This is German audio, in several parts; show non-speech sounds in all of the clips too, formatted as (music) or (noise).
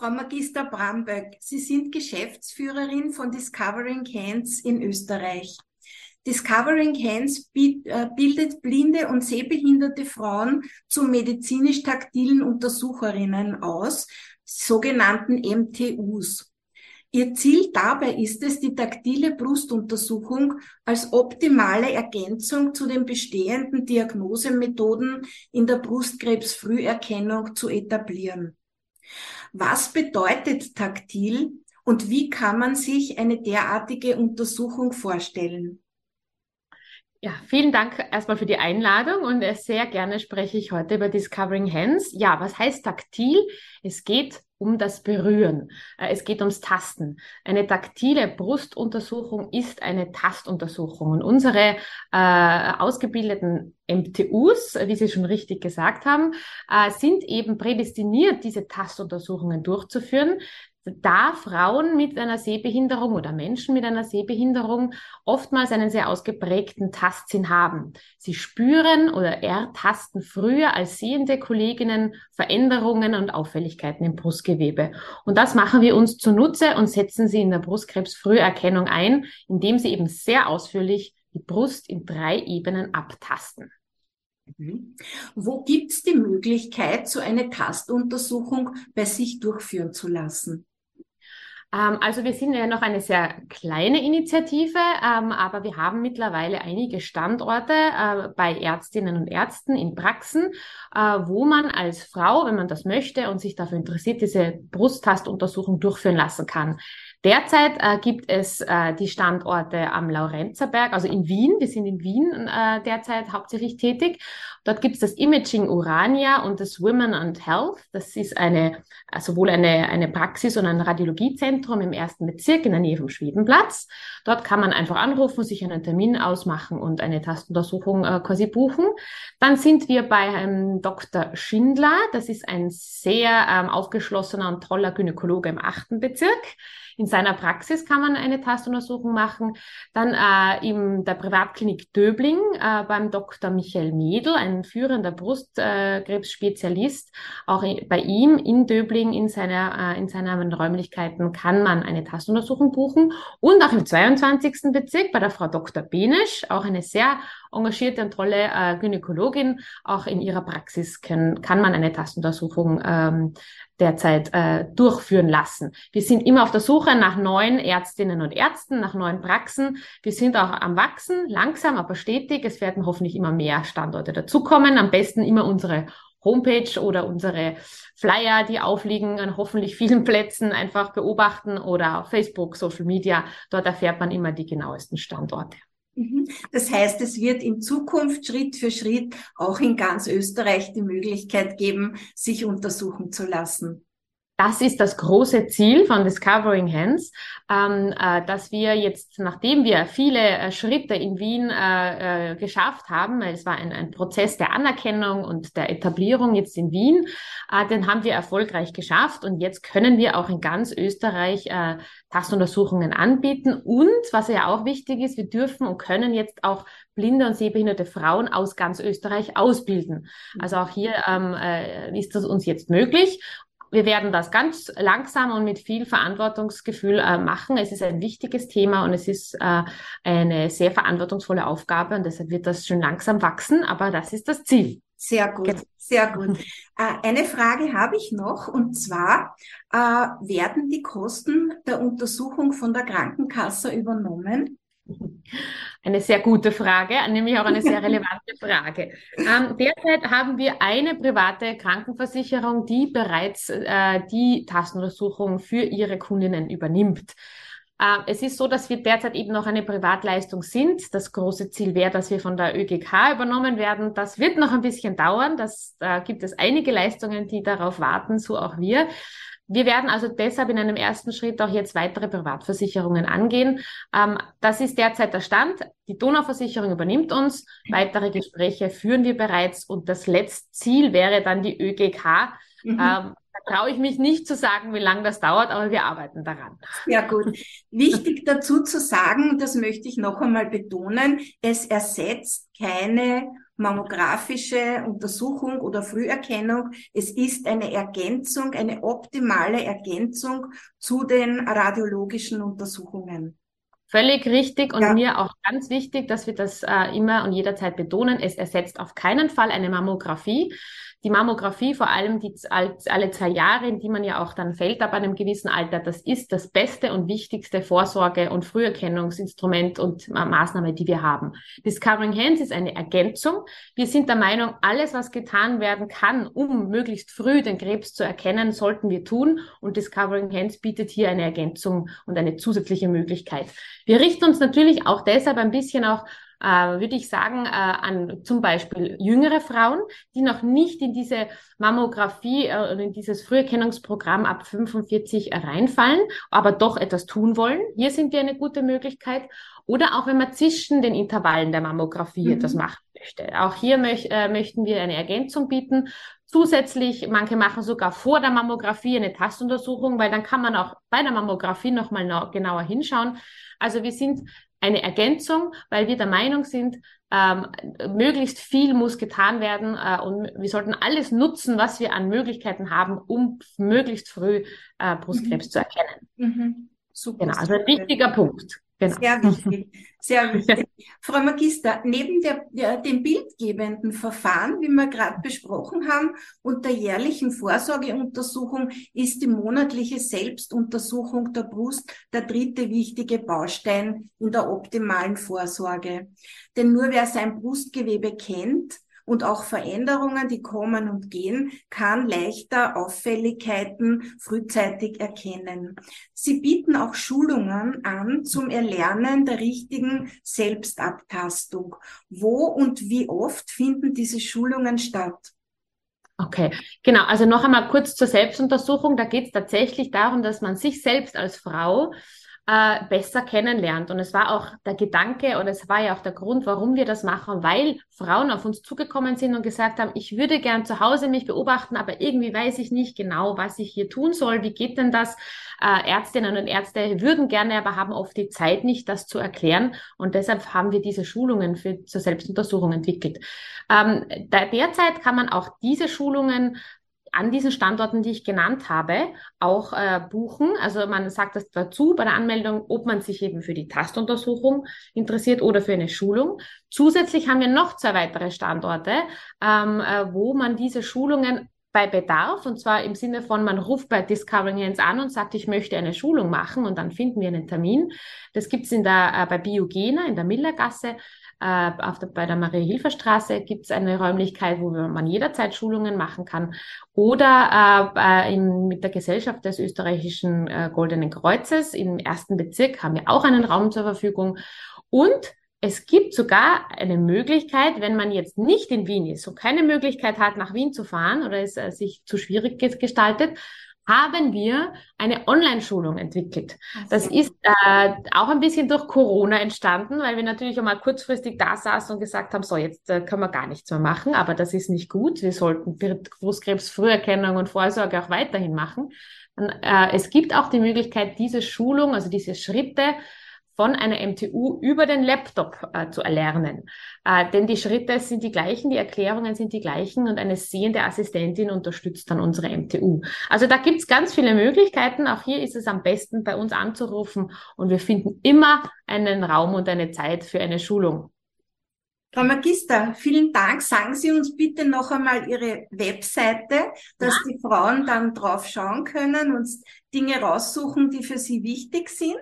Frau Magister Bramböck, Sie sind Geschäftsführerin von Discovering Hands in Österreich. Discovering Hands äh, bildet blinde und sehbehinderte Frauen zu medizinisch taktilen Untersucherinnen aus, sogenannten MTUs. Ihr Ziel dabei ist es, die taktile Brustuntersuchung als optimale Ergänzung zu den bestehenden Diagnosemethoden in der Brustkrebsfrüherkennung zu etablieren. Was bedeutet taktil und wie kann man sich eine derartige Untersuchung vorstellen? Ja, vielen Dank erstmal für die Einladung und sehr gerne spreche ich heute über Discovering Hands. Ja, was heißt taktil? Es geht um das Berühren. Äh, es geht ums Tasten. Eine taktile Brustuntersuchung ist eine Tastuntersuchung. Und unsere äh, ausgebildeten MTUs, wie Sie schon richtig gesagt haben, äh, sind eben prädestiniert, diese Tastuntersuchungen durchzuführen, da Frauen mit einer Sehbehinderung oder Menschen mit einer Sehbehinderung oftmals einen sehr ausgeprägten Tastsinn haben. Sie spüren oder ertasten früher als sehende Kolleginnen Veränderungen und Auffälligkeiten im Brustgewebe. Und das machen wir uns zunutze und setzen sie in der Brustkrebsfrüherkennung ein, indem sie eben sehr ausführlich die Brust in drei Ebenen abtasten. Mhm. Wo gibt es die Möglichkeit, so eine Tastuntersuchung bei sich durchführen zu lassen? Ähm, also wir sind ja noch eine sehr kleine Initiative, ähm, aber wir haben mittlerweile einige Standorte äh, bei Ärztinnen und Ärzten in Praxen, äh, wo man als Frau, wenn man das möchte und sich dafür interessiert, diese Brusttastuntersuchung durchführen lassen kann. Derzeit äh, gibt es äh, die Standorte am Laurenzerberg, also in Wien. Wir sind in Wien äh, derzeit hauptsächlich tätig. Dort gibt es das Imaging Urania und das Women and Health. Das ist eine sowohl eine, eine Praxis und ein Radiologiezentrum im ersten Bezirk in der Nähe vom Schwedenplatz. Dort kann man einfach anrufen, sich einen Termin ausmachen und eine Tastuntersuchung äh, quasi buchen. Dann sind wir bei ähm, Dr. Schindler. Das ist ein sehr ähm, aufgeschlossener und toller Gynäkologe im achten Bezirk. In seiner Praxis kann man eine Tastuntersuchung machen. Dann äh, in der Privatklinik Döbling äh, beim Dr. Michael Medel, ein führender Brustkrebsspezialist. Auch bei ihm in Döbling, in, seiner, äh, in seinen Räumlichkeiten, kann man eine Tastuntersuchung buchen. Und auch im 22. Bezirk bei der Frau Dr. Benesch, auch eine sehr engagierte und tolle äh, Gynäkologin. Auch in ihrer Praxis können, kann man eine Tastuntersuchung ähm, derzeit äh, durchführen lassen. Wir sind immer auf der Suche nach neuen Ärztinnen und Ärzten, nach neuen Praxen. Wir sind auch am Wachsen, langsam, aber stetig. Es werden hoffentlich immer mehr Standorte dazukommen. Am besten immer unsere Homepage oder unsere Flyer, die aufliegen an hoffentlich vielen Plätzen, einfach beobachten oder auf Facebook, Social Media. Dort erfährt man immer die genauesten Standorte. Mhm. Das heißt, es wird in Zukunft Schritt für Schritt auch in ganz Österreich die Möglichkeit geben, sich untersuchen zu lassen. Das ist das große Ziel von Discovering Hands, ähm, äh, dass wir jetzt, nachdem wir viele äh, Schritte in Wien äh, äh, geschafft haben, weil es war ein, ein, Prozess der Anerkennung und der Etablierung jetzt in Wien, äh, den haben wir erfolgreich geschafft. Und jetzt können wir auch in ganz Österreich äh, Tastuntersuchungen anbieten. Und was ja auch wichtig ist, wir dürfen und können jetzt auch blinde und sehbehinderte Frauen aus ganz Österreich ausbilden. Also auch hier ähm, äh, ist das uns jetzt möglich wir werden das ganz langsam und mit viel Verantwortungsgefühl äh, machen. Es ist ein wichtiges Thema und es ist äh, eine sehr verantwortungsvolle Aufgabe und deshalb wird das schon langsam wachsen, aber das ist das Ziel. Sehr gut, sehr gut. Äh, eine Frage habe ich noch und zwar, äh, werden die Kosten der Untersuchung von der Krankenkasse übernommen? Eine sehr gute Frage, nämlich auch eine sehr (laughs) relevante Frage. Ähm, derzeit haben wir eine private Krankenversicherung, die bereits äh, die Tastenuntersuchung für ihre Kundinnen übernimmt. Äh, es ist so, dass wir derzeit eben noch eine Privatleistung sind. Das große Ziel wäre, dass wir von der ÖGK übernommen werden. Das wird noch ein bisschen dauern. Das äh, gibt es einige Leistungen, die darauf warten, so auch wir. Wir werden also deshalb in einem ersten Schritt auch jetzt weitere Privatversicherungen angehen. Ähm, das ist derzeit der Stand. Die Donauversicherung übernimmt uns. Weitere Gespräche führen wir bereits und das letzte Ziel wäre dann die ÖGK. Mhm. Ähm, da traue ich mich nicht zu sagen, wie lange das dauert, aber wir arbeiten daran. Ja gut. Wichtig dazu zu sagen, das möchte ich noch einmal betonen, es ersetzt keine mammografische Untersuchung oder Früherkennung. Es ist eine Ergänzung, eine optimale Ergänzung zu den radiologischen Untersuchungen. Völlig richtig und ja. mir auch ganz wichtig, dass wir das äh, immer und jederzeit betonen. Es ersetzt auf keinen Fall eine Mammographie die Mammographie, vor allem die alle zwei Jahre, in die man ja auch dann fällt ab einem gewissen Alter, das ist das beste und wichtigste Vorsorge- und Früherkennungsinstrument und Maßnahme, die wir haben. Discovering Hands ist eine Ergänzung. Wir sind der Meinung, alles, was getan werden kann, um möglichst früh den Krebs zu erkennen, sollten wir tun. Und Discovering Hands bietet hier eine Ergänzung und eine zusätzliche Möglichkeit. Wir richten uns natürlich auch deshalb ein bisschen auch äh, würde ich sagen, äh, an zum Beispiel jüngere Frauen, die noch nicht in diese Mammographie äh, oder in dieses Früherkennungsprogramm ab 45 reinfallen, aber doch etwas tun wollen. Hier sind wir eine gute Möglichkeit. Oder auch wenn man zwischen den Intervallen der Mammographie mhm. etwas machen möchte. Auch hier möch, äh, möchten wir eine Ergänzung bieten. Zusätzlich, manche machen sogar vor der Mammographie eine Tastuntersuchung, weil dann kann man auch bei der Mammographie nochmal genauer hinschauen. Also wir sind eine Ergänzung, weil wir der Meinung sind, ähm, möglichst viel muss getan werden äh, und wir sollten alles nutzen, was wir an Möglichkeiten haben, um möglichst früh äh, Brustkrebs mhm. zu erkennen. Mhm. Super. Genau, also ein wichtiger Punkt. Genau. Sehr wichtig, sehr wichtig. (laughs) Frau Magister, neben der, der, dem bildgebenden Verfahren, wie wir gerade besprochen haben, und der jährlichen Vorsorgeuntersuchung ist die monatliche Selbstuntersuchung der Brust der dritte wichtige Baustein in der optimalen Vorsorge. Denn nur wer sein Brustgewebe kennt, und auch Veränderungen, die kommen und gehen, kann leichter Auffälligkeiten frühzeitig erkennen. Sie bieten auch Schulungen an zum Erlernen der richtigen Selbstabtastung. Wo und wie oft finden diese Schulungen statt? Okay, genau. Also noch einmal kurz zur Selbstuntersuchung. Da geht es tatsächlich darum, dass man sich selbst als Frau äh, besser kennenlernt. Und es war auch der Gedanke und es war ja auch der Grund, warum wir das machen, weil Frauen auf uns zugekommen sind und gesagt haben, ich würde gern zu Hause mich beobachten, aber irgendwie weiß ich nicht genau, was ich hier tun soll. Wie geht denn das? Äh, Ärztinnen und Ärzte würden gerne, aber haben oft die Zeit nicht, das zu erklären. Und deshalb haben wir diese Schulungen für, zur Selbstuntersuchung entwickelt. Ähm, da, derzeit kann man auch diese Schulungen an diesen Standorten, die ich genannt habe, auch äh, buchen. Also man sagt das dazu bei der Anmeldung, ob man sich eben für die Tastuntersuchung interessiert oder für eine Schulung. Zusätzlich haben wir noch zwei weitere Standorte, ähm, äh, wo man diese Schulungen bei Bedarf, und zwar im Sinne von, man ruft bei Discovering Hands an und sagt, ich möchte eine Schulung machen und dann finden wir einen Termin. Das gibt's in der, äh, bei Biogena in der Millergasse äh, auf der, bei der Marie-Hilfer-Straße gibt es eine Räumlichkeit, wo man jederzeit Schulungen machen kann. Oder äh, in, mit der Gesellschaft des österreichischen äh, Goldenen Kreuzes im ersten Bezirk haben wir auch einen Raum zur Verfügung. Und es gibt sogar eine Möglichkeit, wenn man jetzt nicht in Wien ist und keine Möglichkeit hat, nach Wien zu fahren oder es äh, sich zu schwierig gestaltet, haben wir eine Online-Schulung entwickelt. Das ist äh, auch ein bisschen durch Corona entstanden, weil wir natürlich einmal kurzfristig da saßen und gesagt haben, so jetzt äh, können wir gar nichts mehr machen, aber das ist nicht gut. Wir sollten Brustkrebs-Früherkennung und Vorsorge auch weiterhin machen. Und, äh, es gibt auch die Möglichkeit, diese Schulung, also diese Schritte von einer MTU über den Laptop äh, zu erlernen. Äh, denn die Schritte sind die gleichen, die Erklärungen sind die gleichen und eine sehende Assistentin unterstützt dann unsere MTU. Also da gibt's ganz viele Möglichkeiten. Auch hier ist es am besten, bei uns anzurufen und wir finden immer einen Raum und eine Zeit für eine Schulung. Frau Magister, vielen Dank. Sagen Sie uns bitte noch einmal Ihre Webseite, dass ja. die Frauen dann drauf schauen können und Dinge raussuchen, die für sie wichtig sind.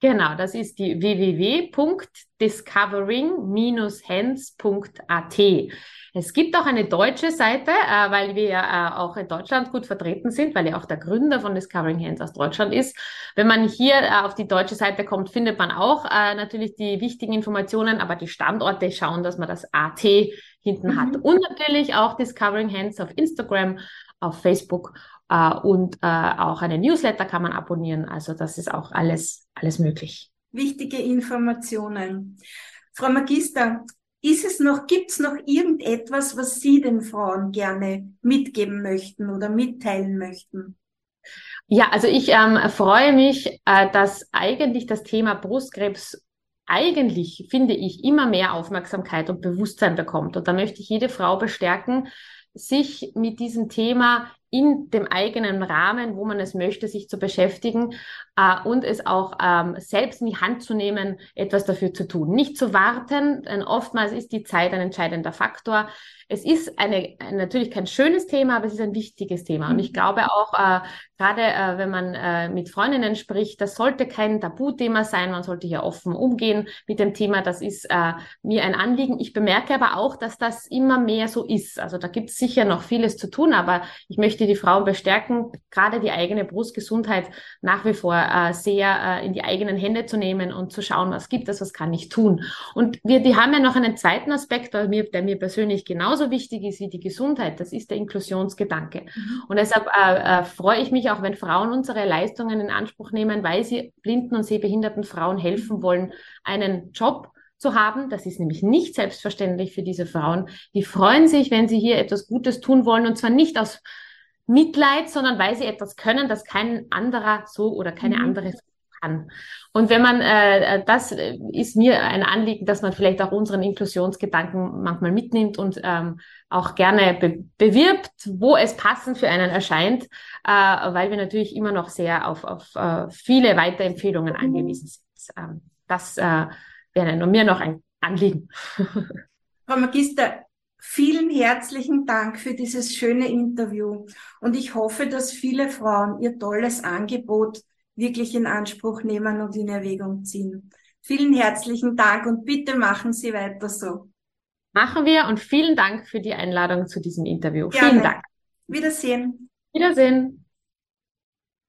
Genau, das ist die www.discovering-hands.at. Es gibt auch eine deutsche Seite, äh, weil wir ja äh, auch in Deutschland gut vertreten sind, weil ja auch der Gründer von Discovering Hands aus Deutschland ist. Wenn man hier äh, auf die deutsche Seite kommt, findet man auch natürlich die wichtigen Informationen, aber die Standorte schauen, dass man das AT hinten mhm. hat. Und natürlich auch Discovering Hands auf Instagram, auf Facebook äh, und äh, auch eine Newsletter kann man abonnieren. Also das ist auch alles, alles möglich. Wichtige Informationen. Frau Magister, ist es noch, gibt es noch irgendetwas, was Sie den Frauen gerne mitgeben möchten oder mitteilen möchten? Ja, also ich ähm, freue mich, äh, dass eigentlich das Thema Brustkrebs eigentlich, finde ich, immer mehr Aufmerksamkeit und Bewusstsein bekommt. Und da möchte ich jede Frau bestärken, sich mit diesem Thema in dem eigenen Rahmen, wo man es möchte, sich zu beschäftigen äh, und es auch ähm, selbst in die Hand zu nehmen, etwas dafür zu tun. Nicht zu warten, denn oftmals ist die Zeit ein entscheidender Faktor. Es ist eine, natürlich kein schönes Thema, aber es ist ein wichtiges Thema. Und ich mhm. glaube auch, äh, gerade äh, wenn man äh, mit Freundinnen spricht, das sollte kein Tabuthema sein. Man sollte hier offen umgehen mit dem Thema. Das ist äh, mir ein Anliegen. Ich bemerke aber auch, dass das immer mehr so ist. Also da gibt es sicher noch vieles zu tun, aber ich möchte die Frauen bestärken, gerade die eigene Brustgesundheit nach wie vor äh, sehr äh, in die eigenen Hände zu nehmen und zu schauen, was gibt es, was kann ich tun. Und wir, die haben ja noch einen zweiten Aspekt, bei mir, der mir persönlich genauso wichtig ist wie die Gesundheit. Das ist der Inklusionsgedanke. Mhm. Und deshalb äh, äh, freue ich mich auch, wenn Frauen unsere Leistungen in Anspruch nehmen, weil sie blinden und sehbehinderten Frauen helfen wollen, einen Job zu haben. Das ist nämlich nicht selbstverständlich für diese Frauen. Die freuen sich, wenn sie hier etwas Gutes tun wollen und zwar nicht aus Mitleid, sondern weil sie etwas können, das kein anderer so oder keine mhm. andere kann. Und wenn man, äh, das ist mir ein Anliegen, dass man vielleicht auch unseren Inklusionsgedanken manchmal mitnimmt und ähm, auch gerne be bewirbt, wo es passend für einen erscheint, äh, weil wir natürlich immer noch sehr auf, auf äh, viele Weiterempfehlungen mhm. angewiesen sind. Ähm, das äh, wäre nur mir noch ein Anliegen. (laughs) Frau Magister, Vielen herzlichen Dank für dieses schöne Interview und ich hoffe, dass viele Frauen ihr tolles Angebot wirklich in Anspruch nehmen und in Erwägung ziehen. Vielen herzlichen Dank und bitte machen Sie weiter so. Machen wir und vielen Dank für die Einladung zu diesem Interview. Gerne. Vielen Dank. Wiedersehen. Wiedersehen.